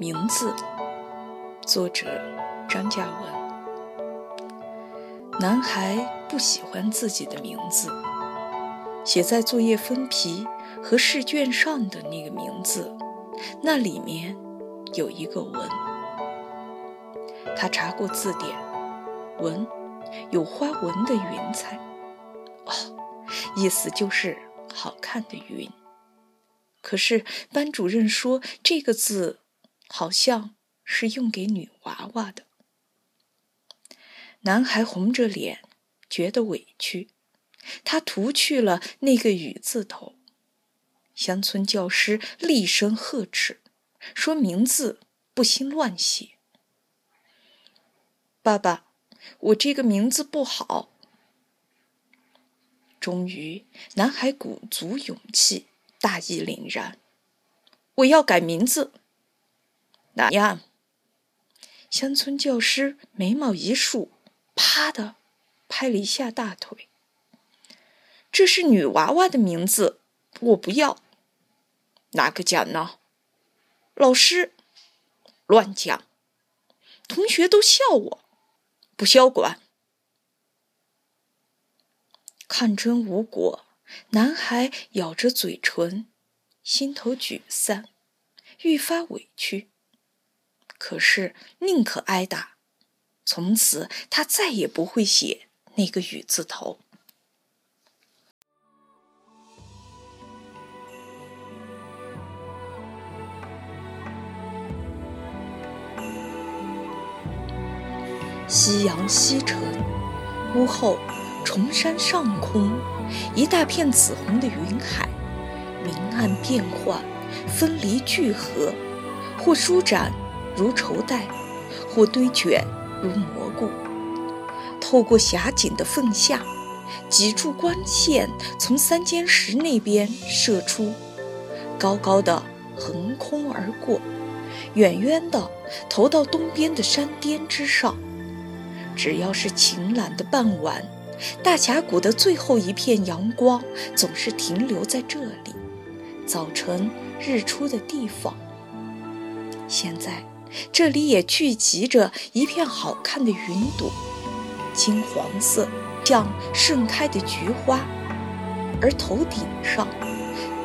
名字，作者张嘉文。男孩不喜欢自己的名字，写在作业封皮和试卷上的那个名字，那里面有一个“文”。他查过字典，“文”有花纹的云彩，哦，意思就是好看的云。可是班主任说这个字好像是用给女娃娃的。男孩红着脸，觉得委屈。他涂去了那个雨字头。乡村教师厉声呵斥，说名字不兴乱写。爸爸，我这个名字不好。终于，男孩鼓足勇气。大义凛然，我要改名字。哪样？乡村教师眉毛一竖，啪的拍了一下大腿。这是女娃娃的名字，我不要。哪个讲呢？老师，乱讲！同学都笑我，不消管。抗争无果。男孩咬着嘴唇，心头沮丧，愈发委屈。可是宁可挨打，从此他再也不会写那个雨字头。夕阳西沉，屋后崇山上空。一大片紫红的云海，明暗变幻，分离聚合，或舒展如绸带，或堆卷如蘑菇。透过狭紧的缝下，几处光线从三间石那边射出，高高的横空而过，远远的投到东边的山巅之上。只要是晴朗的傍晚。大峡谷的最后一片阳光总是停留在这里，早晨日出的地方。现在这里也聚集着一片好看的云朵，金黄色，像盛开的菊花。而头顶上，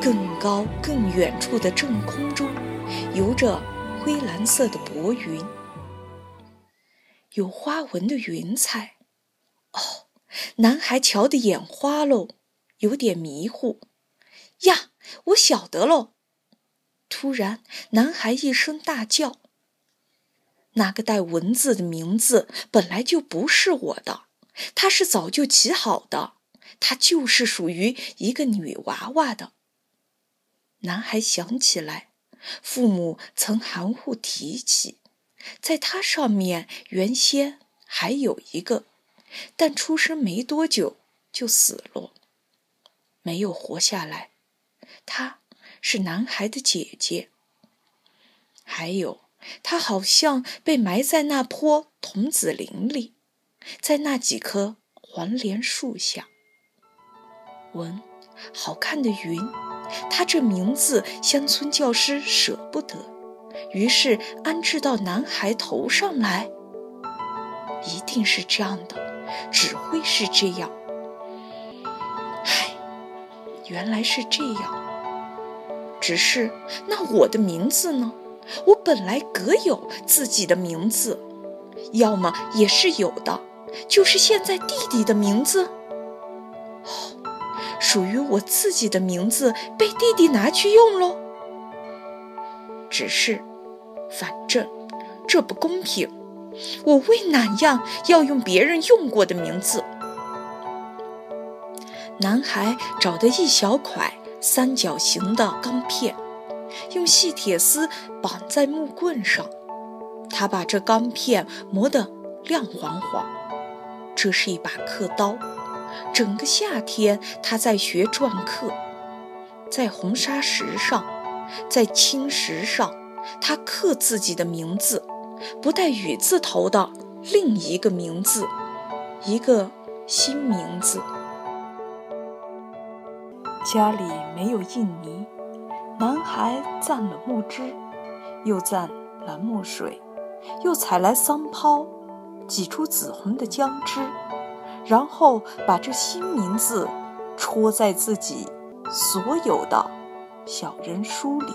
更高更远处的正空中，游着灰蓝色的薄云，有花纹的云彩。哦。男孩瞧得眼花喽，有点迷糊。呀，我晓得喽！突然，男孩一声大叫：“那个带文字的名字本来就不是我的，它是早就起好的，它就是属于一个女娃娃的。”男孩想起来，父母曾含糊提起，在他上面原先还有一个。但出生没多久就死了，没有活下来。她是男孩的姐姐。还有，他好像被埋在那坡童子林里，在那几棵黄连树下。闻，好看的云。他这名字，乡村教师舍不得，于是安置到男孩头上来。一定是这样的。只会是这样，唉，原来是这样。只是那我的名字呢？我本来各有自己的名字，要么也是有的，就是现在弟弟的名字。哦，属于我自己的名字被弟弟拿去用喽。只是，反正这不公平。我为哪样要用别人用过的名字？男孩找的一小块三角形的钢片，用细铁丝绑在木棍上。他把这钢片磨得亮晃晃。这是一把刻刀。整个夏天，他在学篆刻，在红砂石上，在青石上，他刻自己的名字。不带雨字头的另一个名字，一个新名字。家里没有印泥，男孩蘸了墨汁，又蘸蓝墨水，又采来桑泡，挤出紫红的姜汁，然后把这新名字戳在自己所有的小人书里。